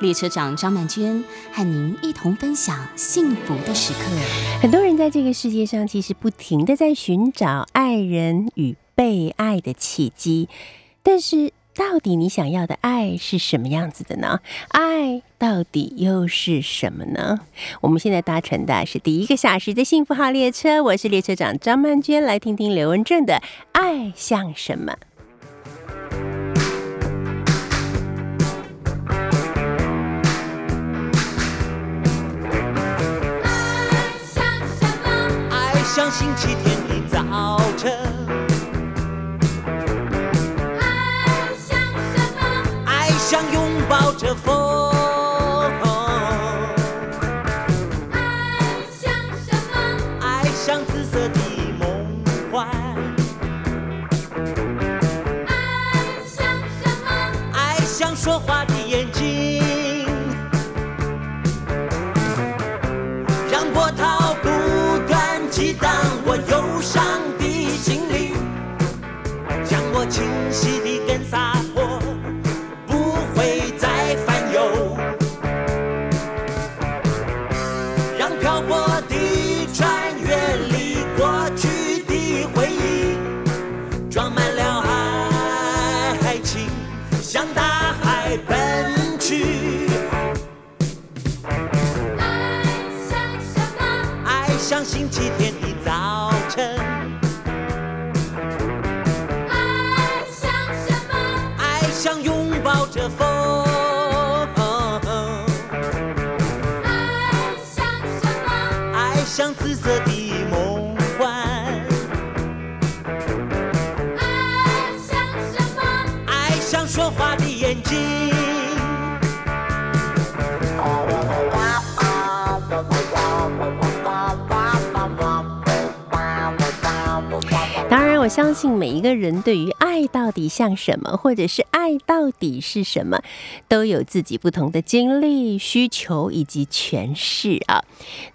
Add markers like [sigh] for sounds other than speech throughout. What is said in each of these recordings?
列车长张曼娟和您一同分享幸福的时刻。很多人在这个世界上，其实不停的在寻找爱人与被爱的契机，但是到底你想要的爱是什么样子的呢？爱到底又是什么呢？我们现在搭乘的是第一个小时的幸福号列车，我是列车长张曼娟，来听听刘文正的《爱像什么》。像星期天的早晨，爱像什么？爱像拥抱着风，爱像什么？爱像紫色的梦幻，爱像什么？爱像说话像相信每一个人对于爱到底像什么，或者是爱到底是什么，都有自己不同的经历、需求以及诠释啊。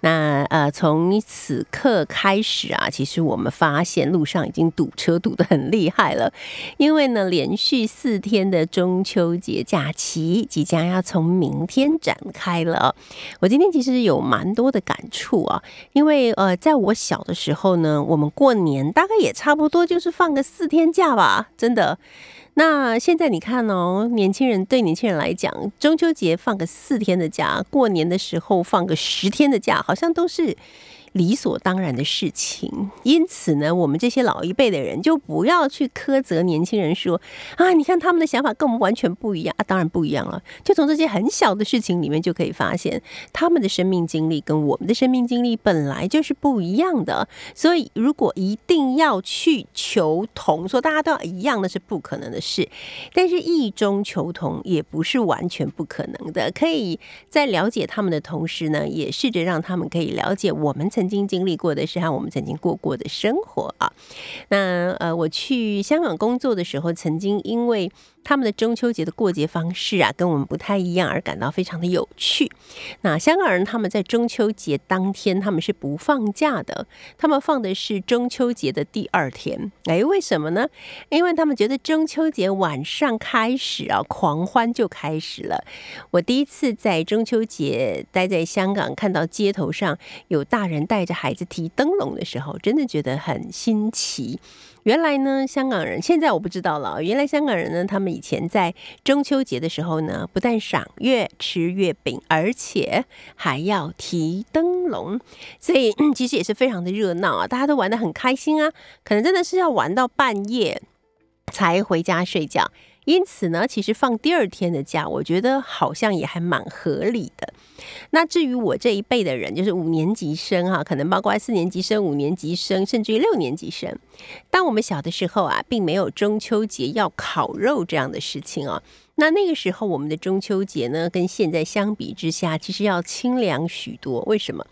那呃，从此刻开始啊，其实我们发现路上已经堵车堵得很厉害了，因为呢，连续四天的中秋节假期即将要从明天展开了。我今天其实有蛮多的感触啊，因为呃，在我小的时候呢，我们过年大概也差不多就是放个四天假吧，真的。那现在你看哦，年轻人对年轻人来讲，中秋节放个四天的假，过年的时候放个十天的假，好像都是。理所当然的事情，因此呢，我们这些老一辈的人就不要去苛责年轻人说啊，你看他们的想法跟我们完全不一样啊，当然不一样了。就从这些很小的事情里面就可以发现，他们的生命经历跟我们的生命经历本来就是不一样的。所以，如果一定要去求同，说大家都要一样，那是不可能的事。但是异中求同也不是完全不可能的，可以在了解他们的同时呢，也试着让他们可以了解我们曾曾经经历过的是和我们曾经过过的生活啊。那呃，我去香港工作的时候，曾经因为他们的中秋节的过节方式啊，跟我们不太一样，而感到非常的有趣。那香港人他们在中秋节当天他们是不放假的，他们放的是中秋节的第二天。哎，为什么呢？因为他们觉得中秋节晚上开始啊，狂欢就开始了。我第一次在中秋节待在香港，看到街头上有大人带着孩子提灯笼的时候，真的觉得很新奇。原来呢，香港人现在我不知道了。原来香港人呢，他们以前在中秋节的时候呢，不但赏月、吃月饼，而且还要提灯笼，所以、其实也是非常的热闹啊，大家都玩得很开心啊。可能真的是要玩到半夜才回家睡觉。因此呢，其实放第二天的假，我觉得好像也还蛮合理的。那至于我这一辈的人，就是五年级生哈，可能包括四年级生、五年级生，甚至于六年级生。当我们小的时候啊，并没有中秋节要烤肉这样的事情哦。那那个时候，我们的中秋节呢，跟现在相比之下，其实要清凉许多。为什么？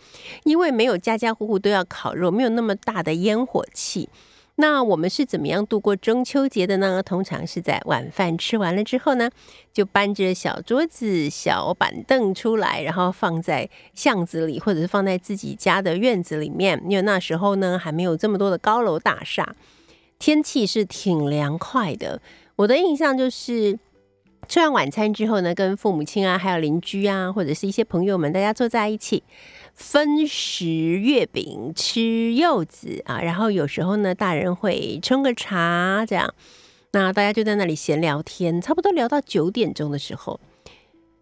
因为没有家家户户都要烤肉，没有那么大的烟火气。那我们是怎么样度过中秋节的呢？通常是在晚饭吃完了之后呢，就搬着小桌子、小板凳出来，然后放在巷子里，或者是放在自己家的院子里面。因为那时候呢，还没有这么多的高楼大厦，天气是挺凉快的。我的印象就是。吃完晚餐之后呢，跟父母亲啊，还有邻居啊，或者是一些朋友们，大家坐在一起分食月饼、吃柚子啊，然后有时候呢，大人会冲个茶，这样，那大家就在那里闲聊天，差不多聊到九点钟的时候，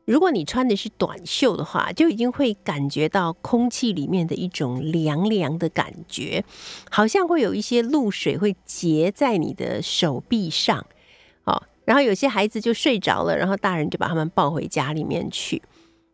如果你穿的是短袖的话，就已经会感觉到空气里面的一种凉凉的感觉，好像会有一些露水会结在你的手臂上，哦。然后有些孩子就睡着了，然后大人就把他们抱回家里面去。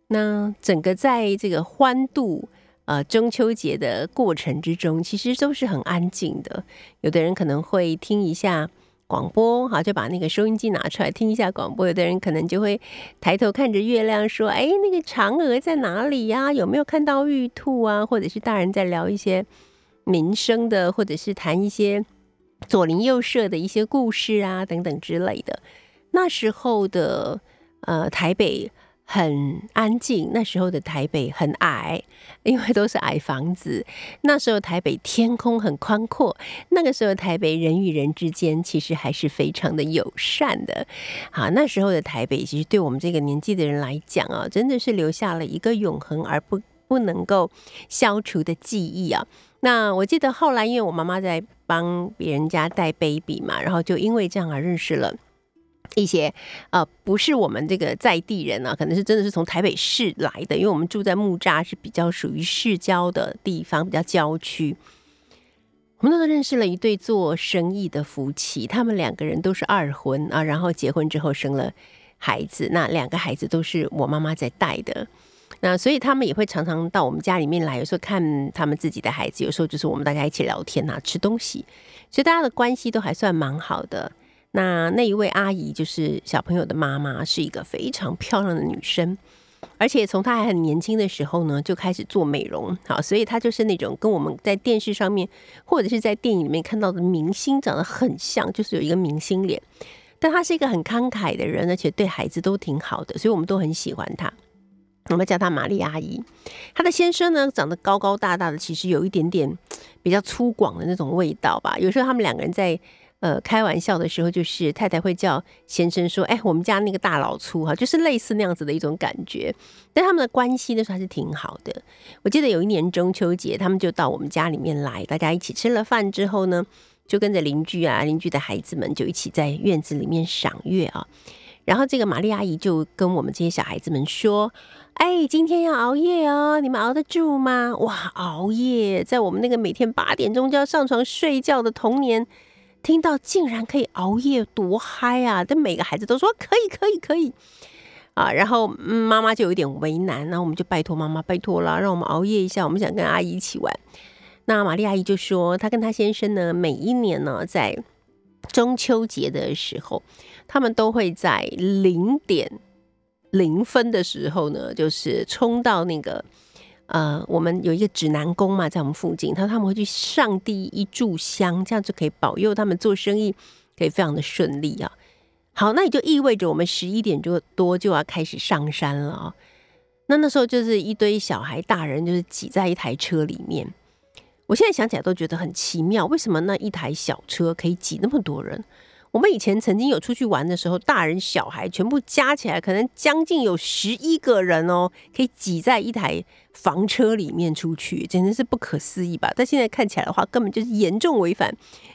那整个在这个欢度呃中秋节的过程之中，其实都是很安静的。有的人可能会听一下广播，好就把那个收音机拿出来听一下广播。有的人可能就会抬头看着月亮说：“哎，那个嫦娥在哪里呀？有没有看到玉兔啊？”或者是大人在聊一些民生的，或者是谈一些。左邻右舍的一些故事啊，等等之类的。那时候的呃台北很安静，那时候的台北很矮，因为都是矮房子。那时候台北天空很宽阔，那个时候台北人与人之间其实还是非常的友善的。好，那时候的台北其实对我们这个年纪的人来讲啊，真的是留下了一个永恒而不不能够消除的记忆啊。那我记得后来，因为我妈妈在帮别人家带 baby 嘛，然后就因为这样而认识了一些呃，不是我们这个在地人啊，可能是真的是从台北市来的，因为我们住在木栅，是比较属于市郊的地方，比较郊区。我们那时候认识了一对做生意的夫妻，他们两个人都是二婚啊，然后结婚之后生了孩子，那两个孩子都是我妈妈在带的。那所以他们也会常常到我们家里面来，有时候看他们自己的孩子，有时候就是我们大家一起聊天啊，吃东西，所以大家的关系都还算蛮好的。那那一位阿姨就是小朋友的妈妈，是一个非常漂亮的女生，而且从她还很年轻的时候呢，就开始做美容，好，所以她就是那种跟我们在电视上面或者是在电影里面看到的明星长得很像，就是有一个明星脸。但她是一个很慷慨的人，而且对孩子都挺好的，所以我们都很喜欢她。我们叫她玛丽阿姨，她的先生呢长得高高大大的，其实有一点点比较粗犷的那种味道吧。有时候他们两个人在呃开玩笑的时候，就是太太会叫先生说：“哎，我们家那个大老粗哈，就是类似那样子的一种感觉。”但他们的关系呢还是挺好的。我记得有一年中秋节，他们就到我们家里面来，大家一起吃了饭之后呢，就跟着邻居啊、邻居的孩子们就一起在院子里面赏月啊。然后这个玛丽阿姨就跟我们这些小孩子们说。哎，今天要熬夜哦，你们熬得住吗？哇，熬夜，在我们那个每天八点钟就要上床睡觉的童年，听到竟然可以熬夜，多嗨啊！但每个孩子都说可以，可以，可以啊。然后妈妈就有点为难，然后我们就拜托妈妈，拜托了，让我们熬夜一下，我们想跟阿姨一起玩。那玛丽阿姨就说，她跟她先生呢，每一年呢，在中秋节的时候，他们都会在零点。零分的时候呢，就是冲到那个呃，我们有一个指南宫嘛，在我们附近，他他们会去上第一炷香，这样就可以保佑他们做生意可以非常的顺利啊。好，那也就意味着我们十一点就多就要开始上山了啊。那那时候就是一堆小孩、大人，就是挤在一台车里面。我现在想起来都觉得很奇妙，为什么那一台小车可以挤那么多人？我们以前曾经有出去玩的时候，大人小孩全部加起来，可能将近有十一个人哦，可以挤在一台房车里面出去，简直是不可思议吧？但现在看起来的话，根本就是严重违反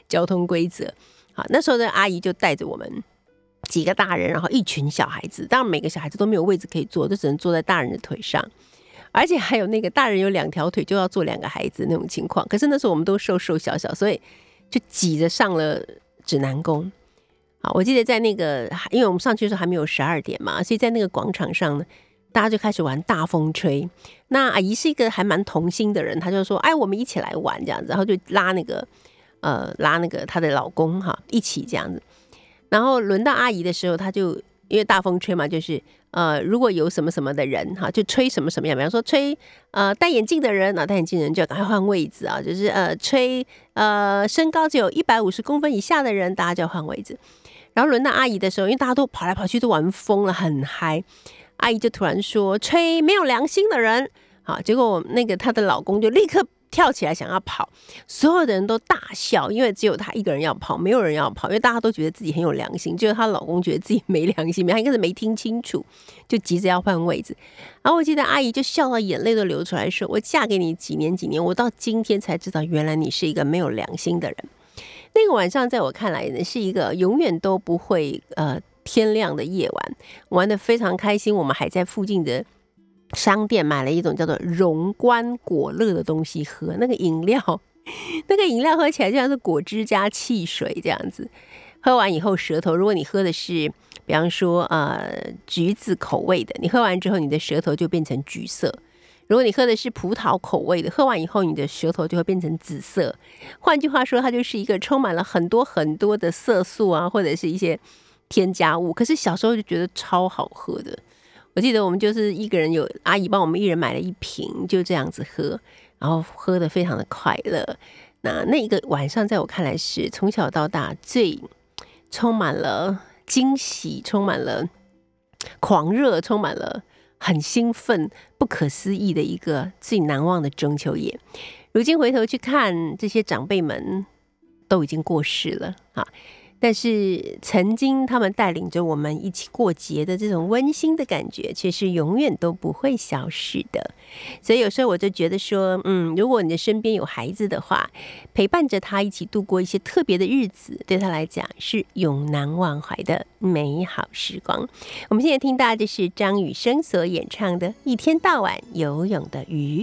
交通规则。好，那时候的阿姨就带着我们几个大人，然后一群小孩子，当然每个小孩子都没有位置可以坐，都只能坐在大人的腿上，而且还有那个大人有两条腿就要坐两个孩子那种情况。可是那时候我们都瘦瘦小小，所以就挤着上了指南宫。好，我记得在那个，因为我们上去的时候还没有十二点嘛，所以在那个广场上呢，大家就开始玩大风吹。那阿姨是一个还蛮童心的人，她就说：“哎，我们一起来玩这样子。”然后就拉那个呃拉那个她的老公哈一起这样子。然后轮到阿姨的时候，她就因为大风吹嘛，就是呃如果有什么什么的人哈，就吹什么什么样，比方说吹呃戴眼镜的人啊，戴眼镜的人就要赶快换位置啊，就是呃吹呃身高只有一百五十公分以下的人，大家就要换位置。然后轮到阿姨的时候，因为大家都跑来跑去，都玩疯了，很嗨。阿姨就突然说：“吹没有良心的人！”好，结果那个她的老公就立刻跳起来想要跑，所有的人都大笑，因为只有她一个人要跑，没有人要跑，因为大家都觉得自己很有良心，只有她老公觉得自己没良心，她应该是没听清楚，就急着要换位置。然后我记得阿姨就笑到眼泪都流出来，说：“我嫁给你几年几年，我到今天才知道，原来你是一个没有良心的人。”那个晚上，在我看来呢，是一个永远都不会呃天亮的夜晚，玩的非常开心。我们还在附近的商店买了一种叫做荣观果乐的东西喝，那个饮料，那个饮料喝起来就像是果汁加汽水这样子。喝完以后，舌头，如果你喝的是，比方说呃橘子口味的，你喝完之后，你的舌头就变成橘色。如果你喝的是葡萄口味的，喝完以后你的舌头就会变成紫色。换句话说，它就是一个充满了很多很多的色素啊，或者是一些添加物。可是小时候就觉得超好喝的。我记得我们就是一个人有阿姨帮我们一人买了一瓶，就这样子喝，然后喝的非常的快乐。那那一个晚上，在我看来是从小到大最充满了惊喜、充满了狂热、充满了。很兴奋、不可思议的一个最难忘的中秋夜。如今回头去看，这些长辈们都已经过世了啊！但是曾经他们带领着我们一起过节的这种温馨的感觉，却是永远都不会消失的。所以有时候我就觉得说，嗯，如果你的身边有孩子的话，陪伴着他一起度过一些特别的日子，对他来讲是永难忘怀的美好时光。我们现在听到的是张雨生所演唱的《一天到晚游泳的鱼》。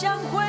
相会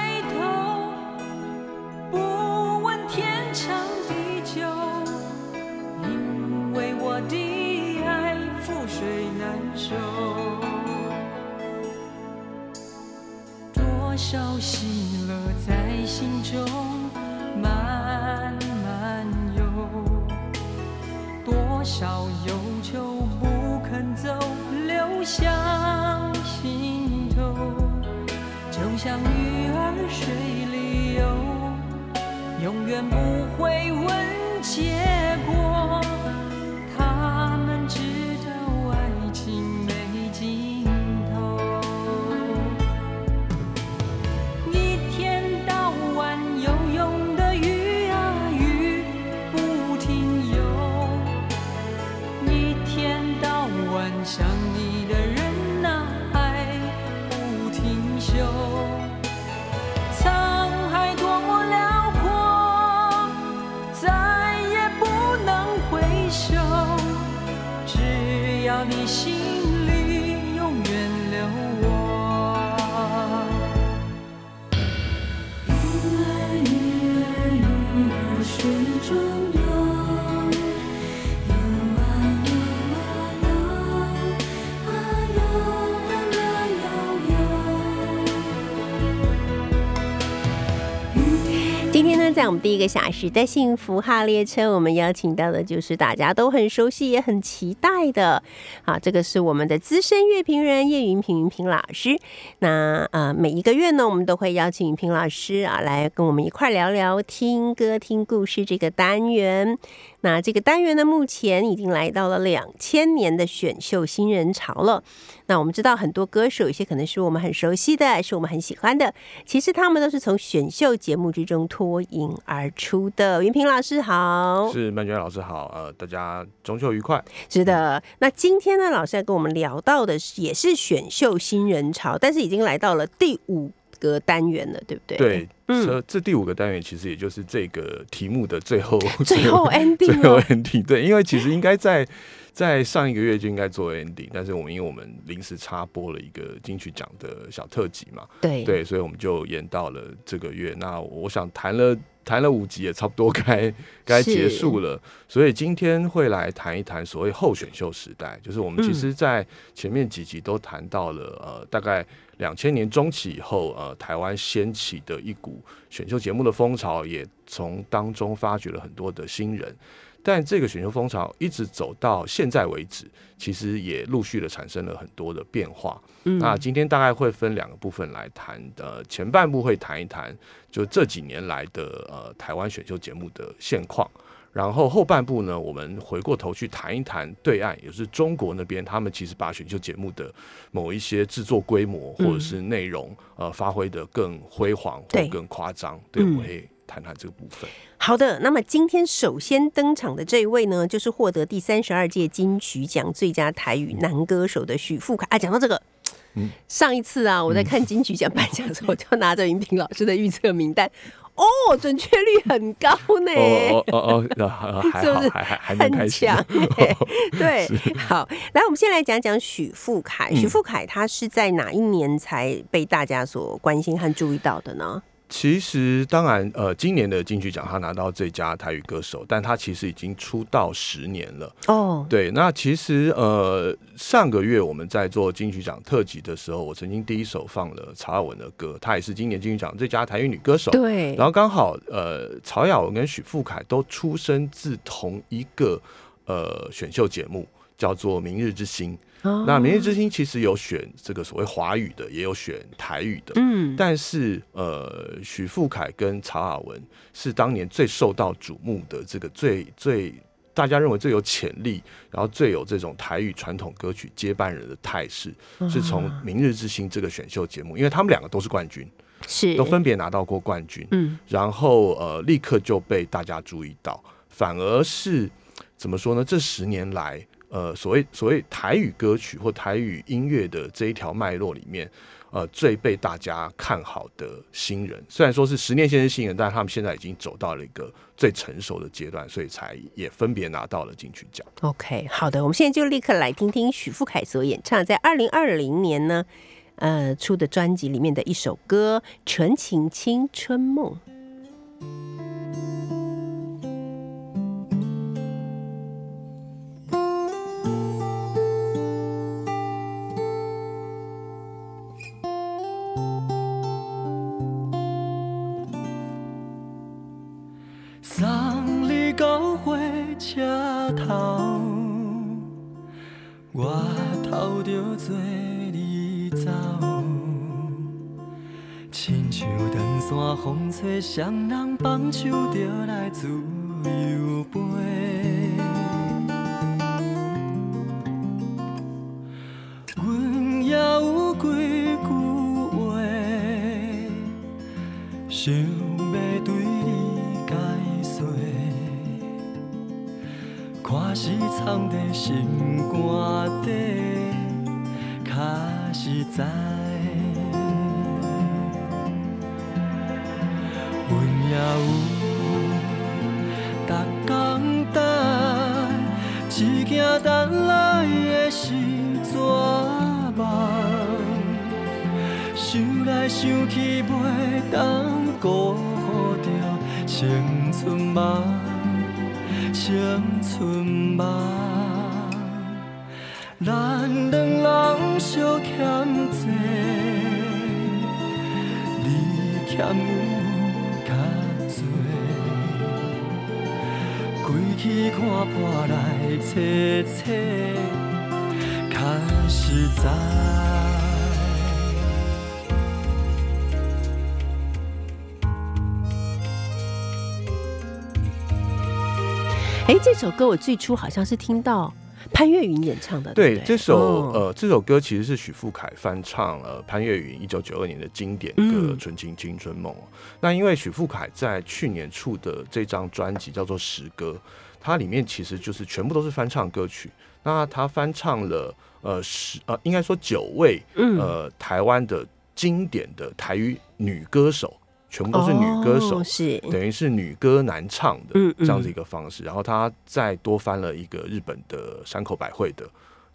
你心。我们第一个小时的幸福号列车，我们邀请到的就是大家都很熟悉也很期待的啊，这个是我们的资深乐评人叶云平云平老师。那呃，每一个月呢，我们都会邀请云平老师啊来跟我们一块聊聊听歌听故事这个单元。那这个单元呢，目前已经来到了两千年的选秀新人潮了。那我们知道很多歌手，有些可能是我们很熟悉的，是我们很喜欢的，其实他们都是从选秀节目之中脱颖而出的。云平老师好，是曼娟老师好，呃，大家中秋愉快。是的。那今天呢，老师要跟我们聊到的是，也是选秀新人潮，但是已经来到了第五个单元了，对不对？对，嗯这这第五个单元其实也就是这个题目的最后 [laughs] 最后 ending 最后 ending。对，因为其实应该在在上一个月就应该做 ending，但是我们因为我们临时插播了一个金曲奖的小特辑嘛，对对，所以我们就延到了这个月。那我想谈了谈了五集，也差不多该 [laughs] 该结束了。所以今天会来谈一谈所谓后选秀时代，就是我们其实，在前面几集都谈到了，呃，大概两千年中期以后，呃，台湾掀起的一股选秀节目的风潮，也从当中发掘了很多的新人。但这个选秀风潮一直走到现在为止，其实也陆续的产生了很多的变化。嗯那今天大概会分两个部分来谈，呃，前半部会谈一谈就这几年来的呃台湾选秀节目的现况，然后后半部呢，我们回过头去谈一谈对岸，也就是中国那边，他们其实把选秀节目的某一些制作规模或者是内容，呃，发挥的更辉煌或更夸张。对，嗯我们会谈谈这个部分。好的，那么今天首先登场的这一位呢，就是获得第三十二届金曲奖最佳台语男歌手的许富凯啊。讲到这个。嗯上一次啊，我在看金曲奖颁奖的时候，我就拿着云平老师的预测名单，[laughs] 哦，准确率很高呢，哦哦哦还好，[laughs] [laughs] 是还还还能。强欸对，好，来，我们先来讲讲许富凯。嗯许富凯他是在哪一年才被大家所关心和注意到的呢？其实，当然，呃，今年的金曲奖他拿到最佳台语歌手，但他其实已经出道十年了。哦，对，那其实呃，上个月我们在做金曲奖特辑的时候，我曾经第一首放了曹雅文的歌，她也是今年金曲奖最佳台语女歌手。对，然后刚好呃，曹雅文跟许富凯都出生自同一个呃选秀节目，叫做《明日之星》。哦。那《明日之星》其实有选这个所谓华语的，也有选台语的。嗯，但是呃，许富凯跟曹雅文是当年最受到瞩目的这个最最大家认为最有潜力，然后最有这种台语传统歌曲接班人的态势，是从《明日之星》这个选秀节目，因为他们两个都是冠军，是。都分别拿到过冠军，嗯。然后呃，立刻就被大家注意到，反而是怎么说呢？这十年来，呃，所谓所谓台语歌曲或台语音乐的这一条脉络里面，呃，最被大家看好的新人，虽然说是十年前是新人，但是他们现在已经走到了一个最成熟的阶段，所以才也分别拿到了金曲奖。OK，好的，我们现在就立刻来听听许富凯所演唱在二零二零年呢，呃出的专辑里面的一首歌《纯情青春梦》。车头，我头着做你走，亲像长线风吹双人放手着来自由飞。阮也有几句话，是藏在心肝底，较实在。阮也有逐工等，只惊等来的是绝望。想来想去，袂当辜负着青春梦，青春梦，咱两人相欠债，你欠阮较多，归去看破来切切，哎，这首歌我最初好像是听到潘越云演唱的，对这首、哦呃这首歌其实是许富凯翻唱了潘越云一九九二年的经典歌嗯《纯情青春梦》哦。那因为许富凯在去年出的这张专辑叫做《十歌》，它里面其实就是全部都是翻唱歌曲。那他翻唱了呃十呃应该说九位嗯。呃台湾的经典的台语女歌手，全部都是女歌手。哦是等于是女歌男唱的这样子一个方式，然后他再多翻了一个日本的山口百惠的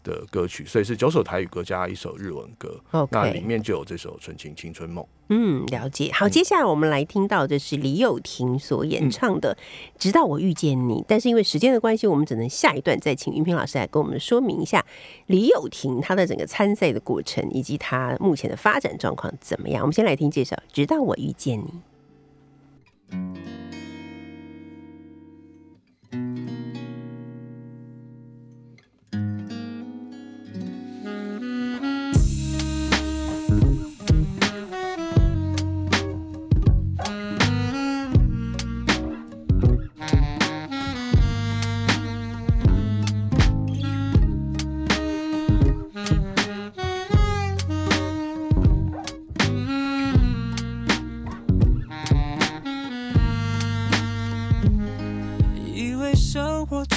的歌曲，所以是九首台语歌加一首日文歌。那里面就有这首《纯情青春梦》。嗯，了解。好，接下来我们来听到的是李友廷所演唱的《直到我遇见你》，但是因为时间的关系，我们只能下一段再请云平老师来跟我们说明一下李友廷他的整个参赛的过程以及他目前的发展状况怎么样。我们先来听介绍《直到我遇见你》。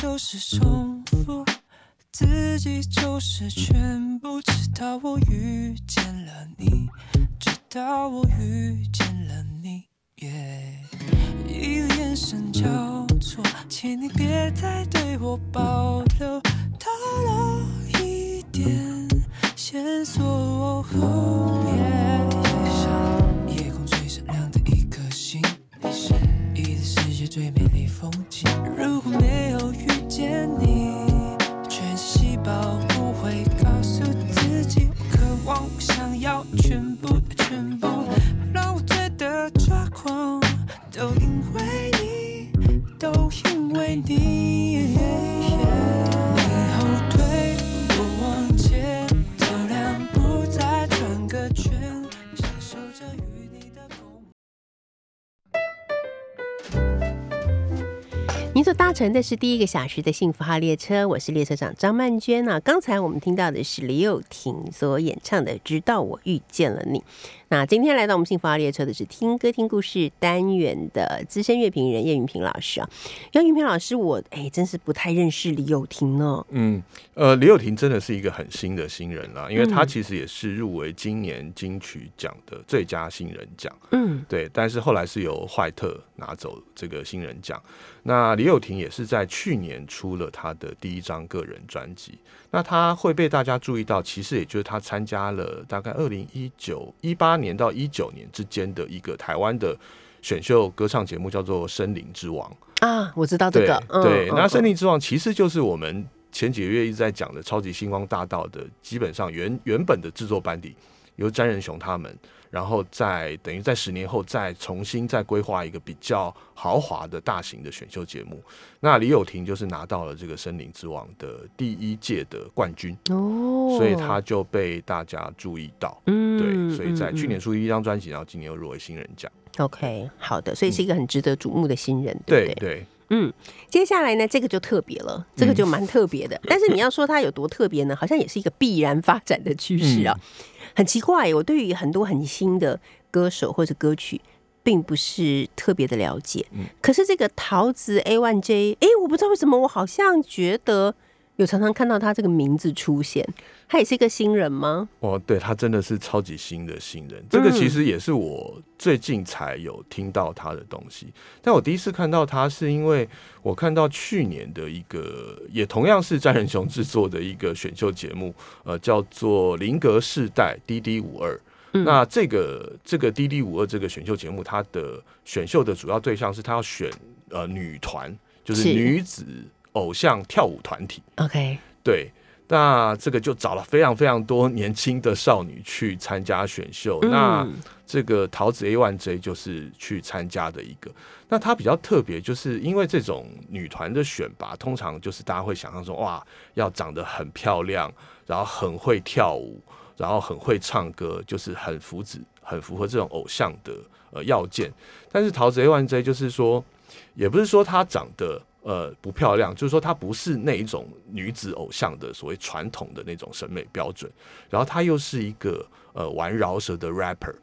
就是重复，自己就是全部。直到我遇见了你，直到我遇见了你，耶、一个眼神交错，请你别再对我保留，透露一点线索。那是第一个小时的幸福号列车，我是列车长张曼娟啊。刚才我们听到的是李友廷所演唱的《直到我遇见了你》。那今天来到我们幸福号列车的是听歌听故事单元的资深乐评人叶云平老师啊。叶云平老师，我哎真是不太认识李友廷呢。嗯，呃，李友廷真的是一个很新的新人啦，因为他嗯其实也是入围今年金曲奖的最佳新人奖。嗯对，但是后来是由坏特拿走这个新人奖。那李友廷也是在去年出了他的第一张个人专辑。那他会被大家注意到，其实也就是他参加了大概二零一九一八年到一九年之间的一个台湾的选秀歌唱节目，叫做《森林之王》。啊，我知道这对个，嗯对，那《嗯森林之王》其实就是我们前几个月一直在讲的《超级星光大道》的，基本上原原本的制作班底由詹仁雄他们，然后再等于在十年后再重新再规划一个比较豪华的大型的选秀节目。那李友廷就是拿到了这个《森林之王》的第一届的冠军，哦，所以他就被大家注意到。嗯对，所以在嗯去年出第一张专辑，然后今年又入围新人奖。OK 好的，所以是一个很值得瞩目的新人，对不对？对对，嗯，接下来呢，这个就特别了，这个就蛮特别的。[laughs] 但是你要说它有多特别呢？好像也是一个必然发展的趋势啊。很奇怪，我对于很多很新的歌手或者歌曲，并不是特别的了解。嗯可是这个桃子 A One J，哎，我不知道为什么，我好像觉得有常常看到他这个名字出现。他也是一个新人吗？哦，对他真的是超级新的新人，这个其实也是我最近才有听到他的东西。但我第一次看到他，是因为我看到去年的一个，也同样是詹仁雄制作的一个选秀节目，呃，叫做《林格世代 DD 五二》。嗯那这个这个 DD 五二这个选秀节目，它的选秀的主要对象是他要选呃女团，就是是女子偶像跳舞团体。OK，对，那这个就找了非常非常多年轻的少女去参加选秀。那嗯这个桃子 A One J 就是去参加的一个。那它比较特别，就是因为这种女团的选拔，通常就是大家会想象说，哇，要长得很漂亮，然后很会跳舞，然后很会唱歌，就是很符子很符合这种偶像的呃要件。但是桃子 A One J 就是说，也不是说她长得呃不漂亮，就是说她不是那一种女子偶像的所谓传统的那种审美标准，然后她又是一个呃玩饶舌的 rapper。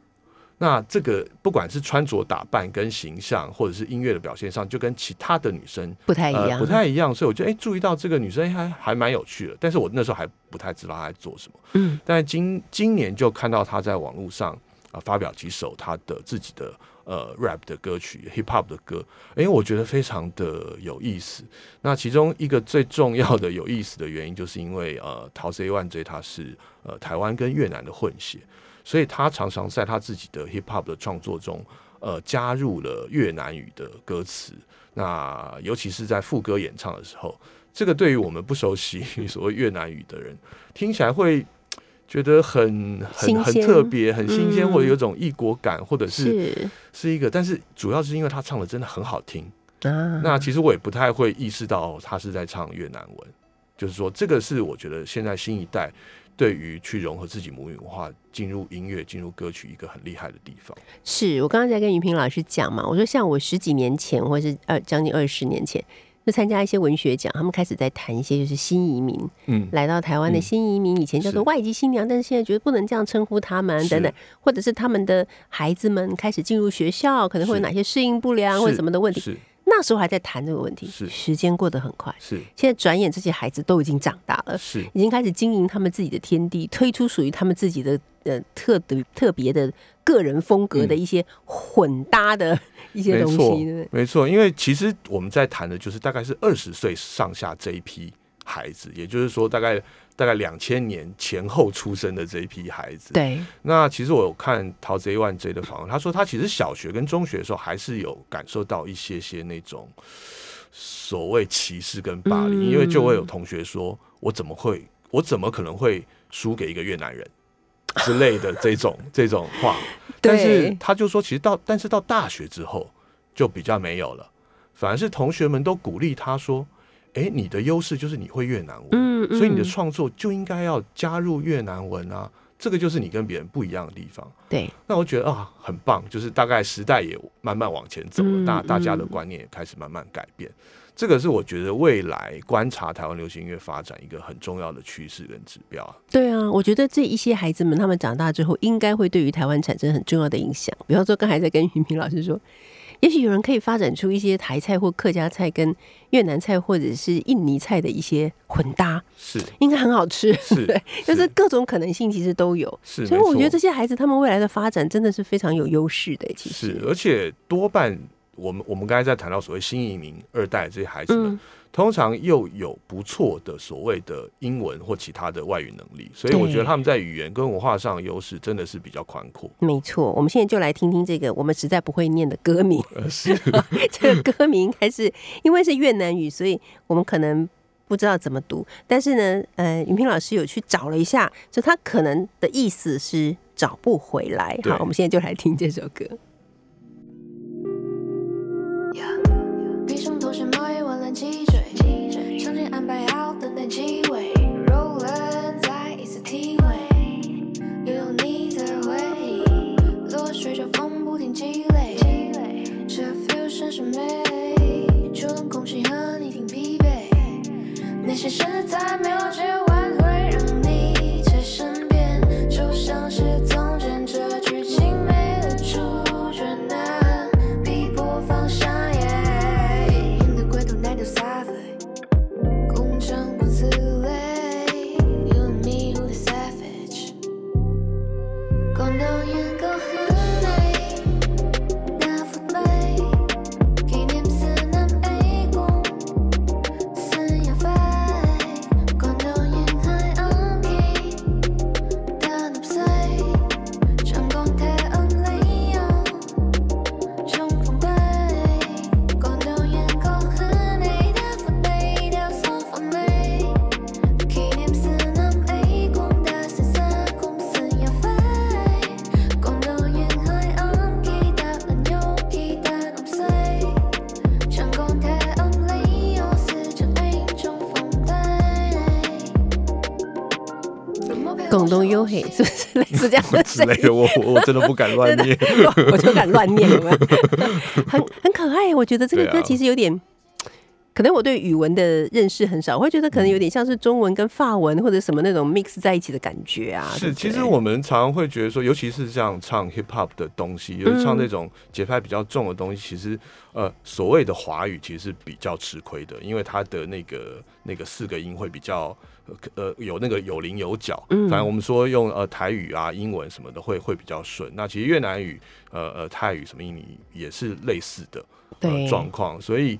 那这个不管是穿着打扮跟形象，或者是音乐的表现上，就跟其他的女生不太一样，呃、不太一样，所以我就哎、注意到这个女生哎还还蛮有趣的，但是我那时候还不太知道她在做什么。嗯，但今今年就看到她在网络上啊、发表几首她的自己的呃 rap 的歌曲、hip hop 的歌，哎、我觉得非常的有意思。那其中一个最重要的有意思的原因，就是因为呃陶 C One J 他是呃台湾跟越南的混血。所以他常常在他自己的 hip hop 的创作中，呃，加入了越南语的歌词。那尤其是在副歌演唱的时候，这个对于我们不熟悉 [laughs] 所谓越南语的人，听起来会觉得很很很特别、很新鲜，嗯或者有种异国感，或者是是是一个。但是主要是因为他唱的真的很好听。啊，那其实我也不太会意识到他是在唱越南文，就是说这个是我觉得现在新一代对于去融合自己母语文化、进入音乐、进入歌曲一个很厉害的地方。是我刚刚在跟云平老师讲嘛，我说像我十几年前或是二将近二十年前。就参加一些文学奖，他们开始在谈一些就是新移民嗯，来到台湾的嗯。新移民，以前叫做外籍新娘，但是现在觉得不能这样称呼他们等等，或者是他们的孩子们开始进入学校，可能会有哪些适应不良或者什么的问题。是那时候还在谈这个问题，是。时间过得很快，是。现在转眼这些孩子都已经长大了，是。已经开始经营他们自己的天地，推出属于他们自己的呃特的特别的个人风格的一些混搭的 [laughs] 一些东西，没错？没错，因为其实我们在谈的就是大概是二十岁上下这一批孩子，也就是说大概大概两千年前后出生的这一批孩子。对，那其实我有看陶贼 One J 的访问，他说他其实小学跟中学的时候还是有感受到一些些那种所谓歧视跟霸凌，嗯因为就会有同学说，我怎么会，我怎么可能会输给一个越南人之类的这种这种话。[laughs] 但是他就说，其实到但是到大学之后就比较没有了，反而是同学们都鼓励他说，哎，你的优势就是你会越南文，嗯所以你的嗯创作就应该要加入越南文啊，这个就是你跟别人不一样的地方。对，那我觉得啊，很棒，就是大概时代也慢慢往前走了，嗯大大家的嗯观念也开始慢慢改变。这个是我觉得未来观察台湾流行音乐发展一个很重要的趋势跟指标啊。对啊，我觉得这一些孩子们他们长大之后，应该会对于台湾产生很重要的影响。比方说，刚才在跟云平老师说，也许有人可以发展出一些台菜或客家菜跟越南菜或者是印尼菜的一些混搭，是应该很好吃。是 [laughs] 对，就是各种可能性其实都有。是，所以我觉得这些孩子他们未来的发展真的是非常有优势的。其实是实，，而且多半我们我们刚才在谈到所谓新移民二代这些孩子们，嗯，通常又有不错的所谓的英文或其他的外语能力，所以我对觉得他们在语言跟文化上的优势真的是比较宽阔。没错。我们现在就来听听这个我们实在不会念的歌名。呃，是这个歌名应该是因为是越南语，所以我们可能不知道怎么读。但是呢，呃，云平老师有去找了一下，就他可能的意思是找不回来。好，我们现在就来听这首歌。广东优嘿，是不是 [laughs] 类似这样的声音？之类的，我我我真的不敢乱念。我就敢乱念，有没有？[laughs] 很很可爱，我觉得这个歌其实有点。可能我对语文的认识很少，我会觉得可能有点像是中文跟法文或者什么那种 mix 在一起的感觉啊。是，其实我们常常会觉得说，尤其是像唱 hip hop 的东西，尤其唱那种节拍比较重的东西，其实呃，所谓的华语其实是比较吃亏的，因为它的那个那个四个音会比较呃有那个有棱有角。嗯反正我们说用呃台语啊、英文什么的会会比较顺。那其实越南语、呃呃泰语什么印尼也是类似的呃状况，所以。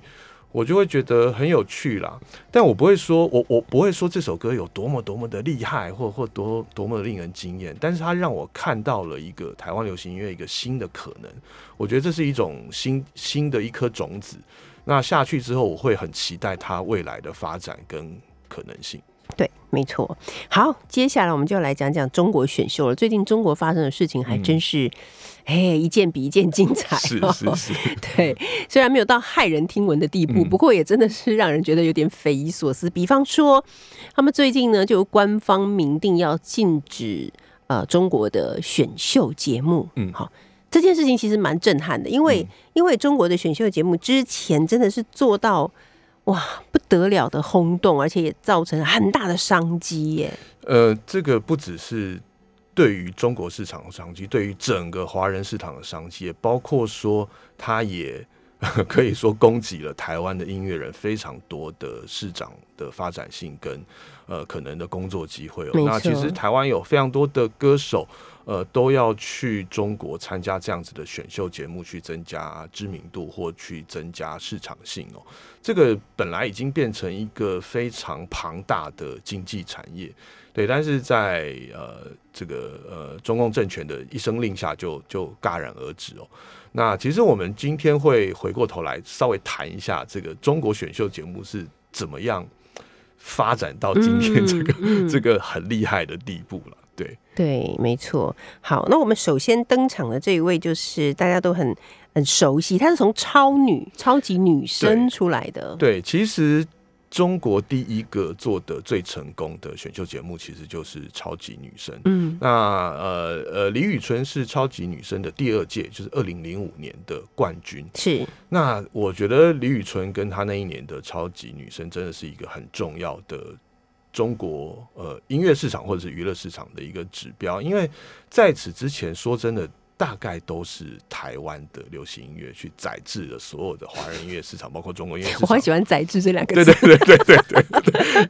我就会觉得很有趣啦，但我不会说，我我不会说这首歌有多么多么的厉害，或或多多么的令人惊艳，但是它让我看到了一个台湾流行音乐一个新的可能，我觉得这是一种新新的一颗种子。那下去之后，我会很期待它未来的发展跟可能性。对，没错。好，接下来我们就来讲讲中国选秀了。最近中国发生的事情还真是，哎、一件比一件精彩、哦。是是是，[laughs] 对，虽然没有到骇人听闻的地步，嗯不过也真的是让人觉得有点匪夷所思。比方说，他们最近呢就官方明定要禁止呃中国的选秀节目。嗯好。这件事情其实蛮震撼的，因为、嗯因为中国的选秀节目之前真的是做到哇不得了的轰动，而且也造成很大的商机耶。呃，这个不只是对于中国市场的商机，对于整个华人市场的商机，也包括说它也 [laughs] 可以说供给了台湾的音乐人非常多的市场的发展性跟呃可能的工作机会哦。那其实台湾有非常多的歌手。呃，都要去中国参加这样子的选秀节目，去增加知名度或去增加市场性哦。这个本来已经变成一个非常庞大的经济产业，对，但是在呃这个呃中共政权的一声令下就，就戛然而止哦。那其实我们今天会回过头来稍微谈一下这个中国选秀节目是怎么样发展到今天这个、嗯嗯这个很厉害的地步了。对，对，没错。好，那我们首先登场的这一位就是大家都很很熟悉，她是从超女、超级女生出来的。对，其实中国第一个做的最成功的选秀节目，其实就是《超级女生》。嗯，那呃呃，李宇春是超级女生的第二届，就是二零零五年的冠军。是那我觉得李宇春跟她那一年的超级女生真的是一个很重要的中国呃音乐市场或者是娱乐市场的一个指标，因为在此之前，说真的。大概都是台湾的流行音乐去载制了所有的华人音乐市场，[laughs] 包括中国音乐市场。我很喜欢“载制”这两个对字，对对对对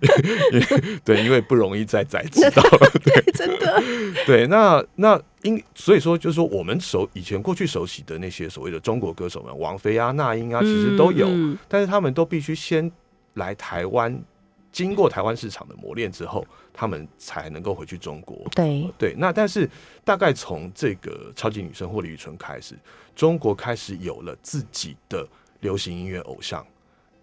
对对，对，因为不容易再载制到。对真的。对，那那因所以说，就是说我们熟以前过去熟悉的那些所谓的中国歌手们，王菲啊、那英啊，其实都有，但是他们都必须先来台湾，经过台湾市场的磨练之后，他们才能够回去中国。对，对，那但是大概从这个超级女生或李宇春开始，中国开始有了自己的流行音乐偶像，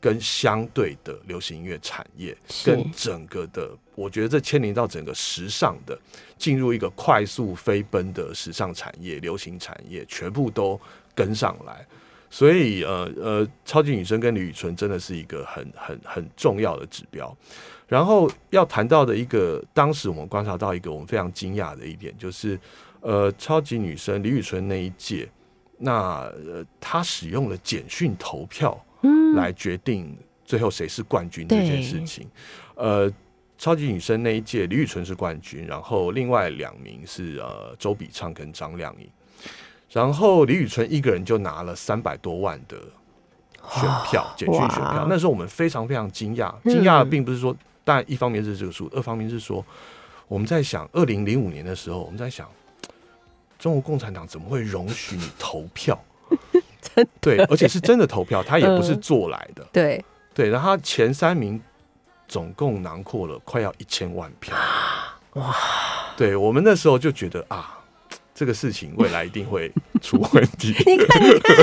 跟相对的流行音乐产业，跟整个的，我觉得这牵连到整个时尚的，进入一个快速飞奔的时尚产业、流行产业，全部都跟上来。所以，呃呃，超级女生跟李宇春真的是一个很很很重要的指标。然后要谈到的一个，当时我们观察到一个我们非常惊讶的一点，就是呃，超级女生李宇春那一届，那呃，她使用了简讯投票嗯，来决定最后谁是冠军这件事情。呃，超级女生那一届，李宇春是冠军，然后另外两名是呃周笔畅跟张靓颖，然后李宇春一个人就拿了三百多万的选票，简讯选票。那时候我们非常非常惊讶，嗯惊讶的并不是说，当然一方面是这个数，二方面是说我们在想，二零零五年的时候，我们在想，中国共产党怎么会容许你投票？[laughs] 对，而且是真的投票，他也不是嗯做来的。对，对，然后他前三名总共囊括了快要一千万票。哇！对我们那时候就觉得啊，这个事情未来一定会出问题。[laughs] 你看，你看，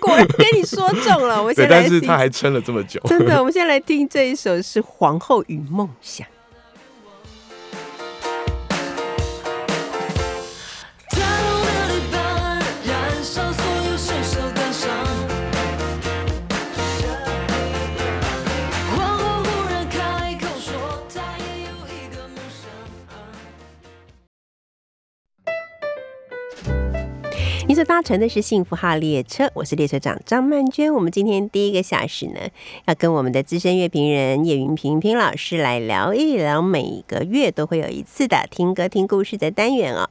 果然跟你说中了。我们对，先来，但是他还撑了这么久。真的，我们先来听这一首是《皇后与梦想》。搭乘的是幸福号列车，我是列车长张曼娟。我们今天第一个小时呢，要跟我们的资深乐评人叶云平平老师来聊一聊每个月都会有一次的听歌听故事的单元哦。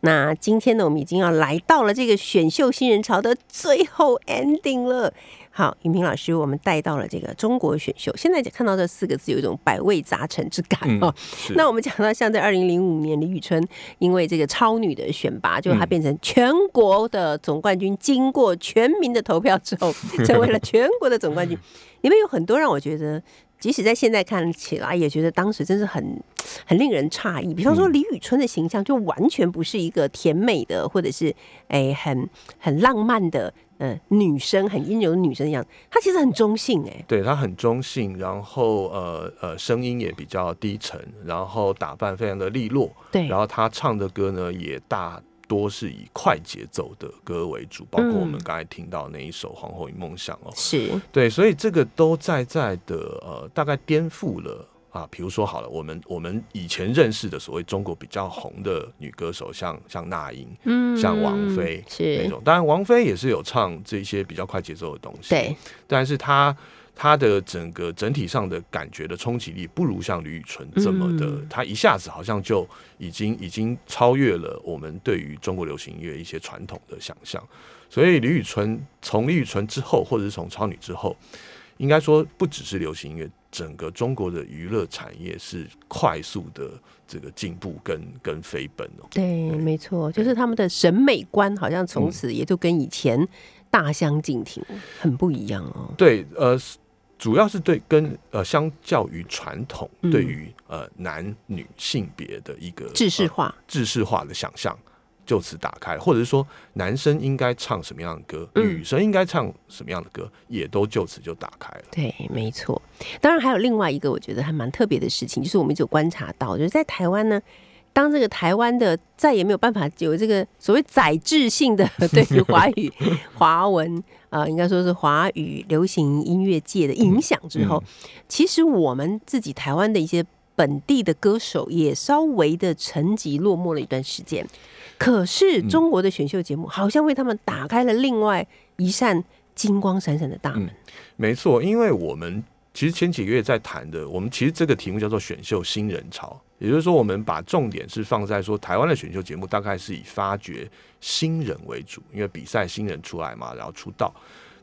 那今天呢，我们已经要来到了这个选秀新人潮的最后 ending 了。好，尹平老师，我们带到了这个中国选秀，现在看到这四个字，有一种百味杂陈之感哦。是那我们讲到，像在二零零五年，李宇春因为这个超女的选拔，就她变成全国的总冠军，经过全民的投票之后，[laughs] 成为了全国的总冠军。里面有很多让我觉得，即使在现在看起来，也觉得当时真是很很令人诧异。比方说，李宇春的形象就完全不是一个甜美的，或者是哎很很浪漫的。呃，女生很阴柔的女生一样，她其实很中性哎、对她很中性，然后呃呃声音也比较低沉，然后打扮非常的利落，对然后她唱的歌呢也大多是以快节奏的歌为主，包括我们嗯。刚才听到那一首《皇后与梦想》哦，是。对，所以这个都在在的呃，大概颠覆了啊，比如说好了，我们我们以前认识的所谓中国比较红的女歌手，像像那英，嗯像王菲是。那种，当然王菲也是有唱这些比较快节奏的东西，对，但是她她的整个整体上的感觉的冲击力不如像李宇春这么的，嗯她一下子好像就已经已经超越了我们对于中国流行音乐一些传统的想象，所以李宇春从李宇春之后，或者是从超女之后，应该说不只是流行音乐，整个中国的娱乐产业是快速的这个进步跟跟飞奔哦。对，没错，就是他们的审美观好像从此也就跟以前大相径庭，很不一样哦。对，呃，主要是对跟呃，相较于传统嗯对于呃男女性别的一个制式化呃、制式化的想象。就此打开，或者是说男生应该唱什么样的歌，嗯女生应该唱什么样的歌，也都就此就打开了。对，没错。当然还有另外一个我觉得还蛮特别的事情，就是我们一直有观察到，就是在台湾呢，当这个台湾的再也没有办法有这个所谓载质性的 [laughs] 对于华语、华文啊、呃应该说是华语流行音乐界的影响之后，其实我们自己台湾的一些本地的歌手也稍微的沉寂落寞了一段时间。可是中国的选秀节目好像为他们打开了另外一扇金光闪闪的大门。没错，因为我们其实前几个月在谈的，我们其实这个题目叫做选秀新人潮，也就是说，我们把重点是放在说台湾的选秀节目大概是以发掘新人为主，因为比赛新人出来嘛，然后出道。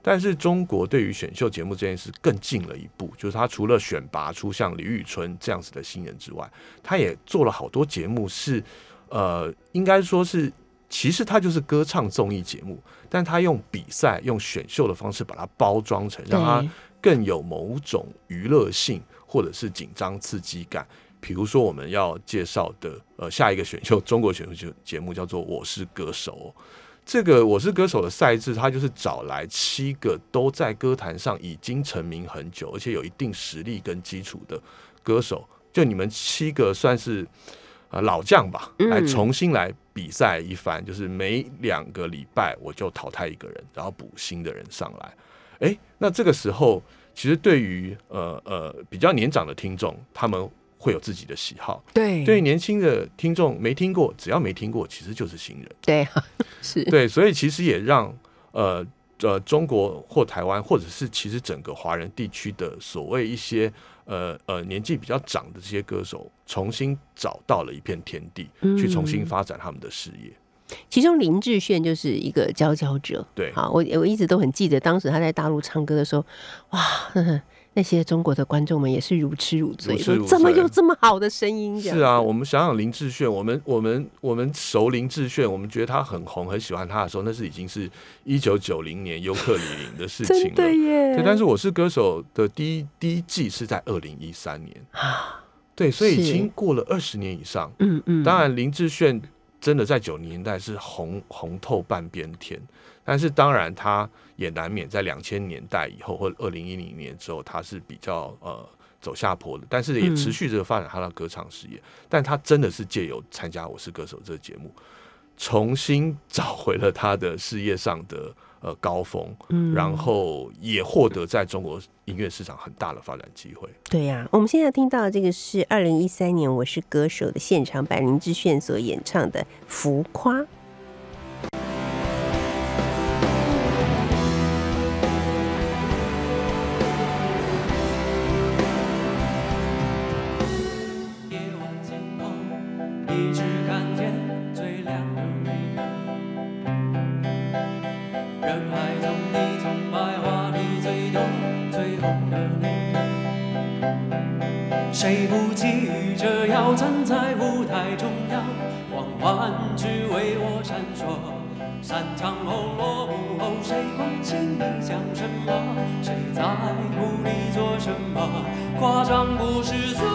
但是中国对于选秀节目这件事更进了一步，就是他除了选拔出像李宇春这样子的新人之外，他也做了好多节目是，呃，应该说是，其实他就是歌唱综艺节目，但他用比赛、用选秀的方式把它包装成，让他更有某种娱乐性或者是紧张刺激感。比如说我们要介绍的呃下一个选秀中国选秀节节目叫做《我是歌手》哦。这个《我是歌手》的赛制，它就是找来七个都在歌坛上已经成名很久，而且有一定实力跟基础的歌手，就你们七个算是呃老将吧，嗯来重新来比赛一番，就是每两个礼拜我就淘汰一个人，然后补新的人上来。诶，那这个时候其实对于呃呃比较年长的听众，他们会有自己的喜好。对对于年轻的听众没听过，只要没听过，其实就是新人。对，[laughs] 是，对，所以其实也让呃呃中国或台湾，或者是其实整个华人地区的所谓一些呃呃年纪比较长的这些歌手，重新找到了一片天地，去重新嗯发展他们的事业。其中林志炫就是一个佼佼者。对好，我我一直都很记得当时他在大陆唱歌的时候，哇，呵 [laughs] 呵那些中国的观众们也是如痴如醉，说怎么有这么好的声音？是啊，我们想想林志炫，我们我们我们熟林志炫，我们觉得他很红，很喜欢他的时候，那是已经是一九九零年尤克里里的事情真了。对，但是我是歌手的第一第一季是在二零一三年，啊，对，所以已经过了二十年以上。嗯嗯，当然，林志炫真的在九零年代是红红透半边天，但是当然他也难免在两千年代以后或者二零一零年之后，他是比较呃走下坡的，但是也持续着发展他的歌唱事业。但他真的是借由参加《我是歌手》这个节目，重新找回了他的事业上的呃高峰，嗯然后也获得在中国音乐市场很大的发展机会。对呀、我们现在听到的这个是二零一三年《我是歌手》的现场版林志炫所演唱的《浮夸》。烁。散场后落幕后，谁关心你想什么？谁在乎你做什么？夸张不是罪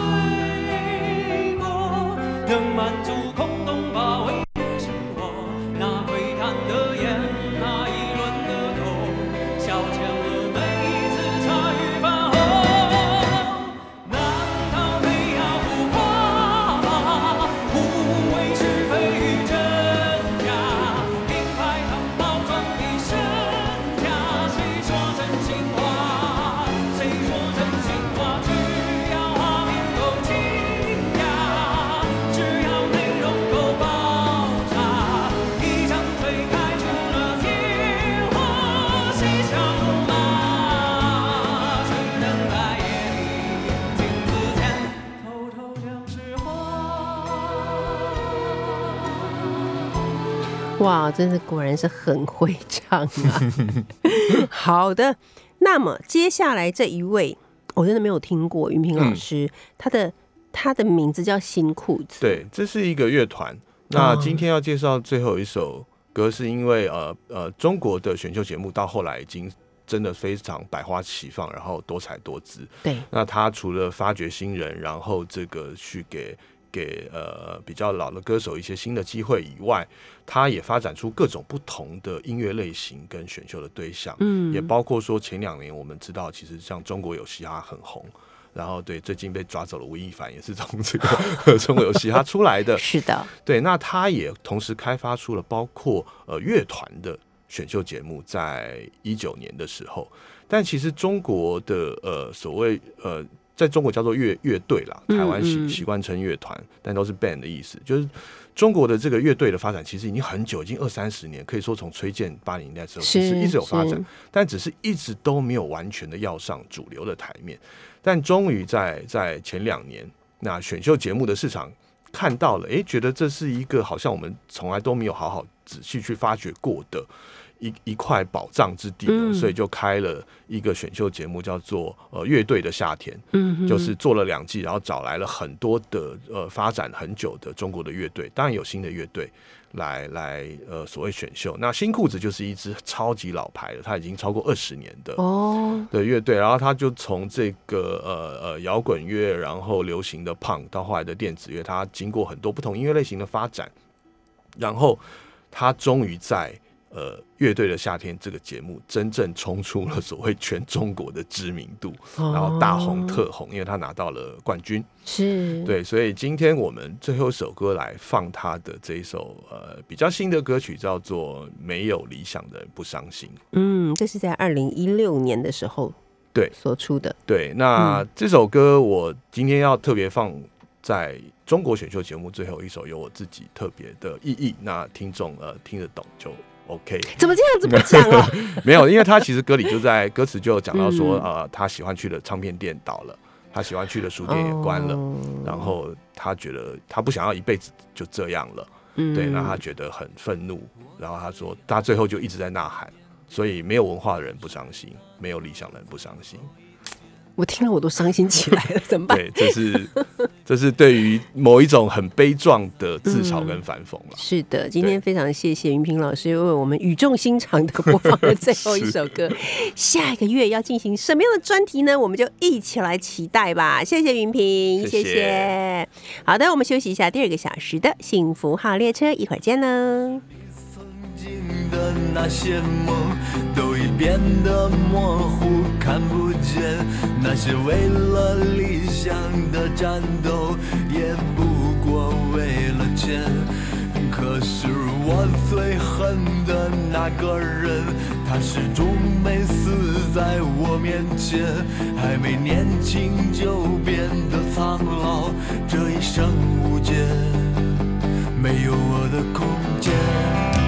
哇，真是果然是很会唱啊！[laughs] 好的，那么接下来这一位，我真的没有听过云平老师，他的他的名字叫新裤子，对，这是一个乐团。那哦今天要介绍最后一首歌，是因为呃呃，中国的选秀节目到后来已经真的非常百花齐放，然后多彩多姿。对，那他除了发掘新人，然后这个去给给呃比较老的歌手一些新的机会以外，他也发展出各种不同的音乐类型跟选秀的对象，嗯也包括说前两年我们知道，其实像中国有嘻哈很红。然后对，最近被抓走了吴亦凡，也是从这个 [laughs] 中国有嘻哈出来的。[laughs] 是的，对，那他也同时开发出了包括呃乐团的选秀节目，在一九年的时候。但其实中国的呃所谓呃，在中国叫做乐乐队啦，台湾习习惯称乐团，但都是 band 的意思。就是中国的这个乐队的发展，其实已经很久，已经二三十年，可以说从崔健八零年代之后，其实是一直有发展，但只是一直都没有完全的要上主流的台面。但终于在在前两年，那选秀节目的市场看到了，诶，觉得这是一个好像我们从来都没有好好仔细去发掘过的一一块宝藏之地、所以就开了一个选秀节目，叫做呃乐队的夏天，嗯哼就是做了两季，然后找来了很多的呃发展很久的中国的乐队，当然有新的乐队。来来，呃，所谓选秀，那新裤子就是一支超级老牌的，它已经超过二十年的哦，的乐队，然后他就从这个呃呃摇滚乐，然后流行的 punk 到后来的电子乐，它经过很多不同音乐类型的发展，然后他终于在呃乐队的夏天这个节目真正冲出了所谓全中国的知名度，哦然后大红特红，因为他拿到了冠军。是，对，所以今天我们最后一首歌来放他的这一首呃比较新的歌曲，叫做《没有理想的人不伤心》。嗯，这是在二零一六年的时候对所出的，对，那嗯这首歌我今天要特别放在中国选秀节目最后一首，有我自己特别的意义。那听众呃听得懂就 OK。怎么这样子不讲啊？[laughs] 没有，因为他其实歌里就在歌词就有讲到说，嗯呃，他喜欢去的唱片店倒了，他喜欢去的书店也关了，哦然后他觉得他不想要一辈子就这样了，嗯对，那他觉得很愤怒，然后他说他最后就一直在呐喊，所以没有文化的人不伤心，没有理想的人不伤心。我听了我都伤心起来了，怎么办？对，这是这是对于某一种很悲壮的自嘲跟反讽了。是的，今天非常谢谢云平老师为我们语重心长的播放了最后一首歌。下一个月要进行什么样的专题呢？我们就一起来期待吧。谢谢云平，谢谢好的，我们休息一下第二个小时的幸福号列车，一会儿见喽。的那些梦都已变得模糊，看不见那些为了理想的战斗，也不过为了钱。可是我最恨的那个人，他始终没死在我面前，还没年轻就变得苍老，这一生无解，没有我的空间。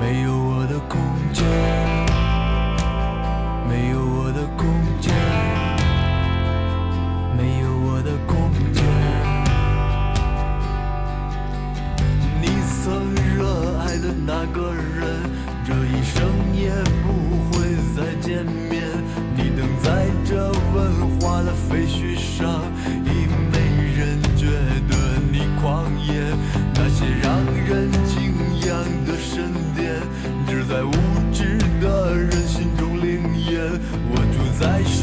没有我的空间，没有我的空间，没有我的空间。你曾热爱的那个人，这一生也不会再见面。你等在这文化的废墟 paisagem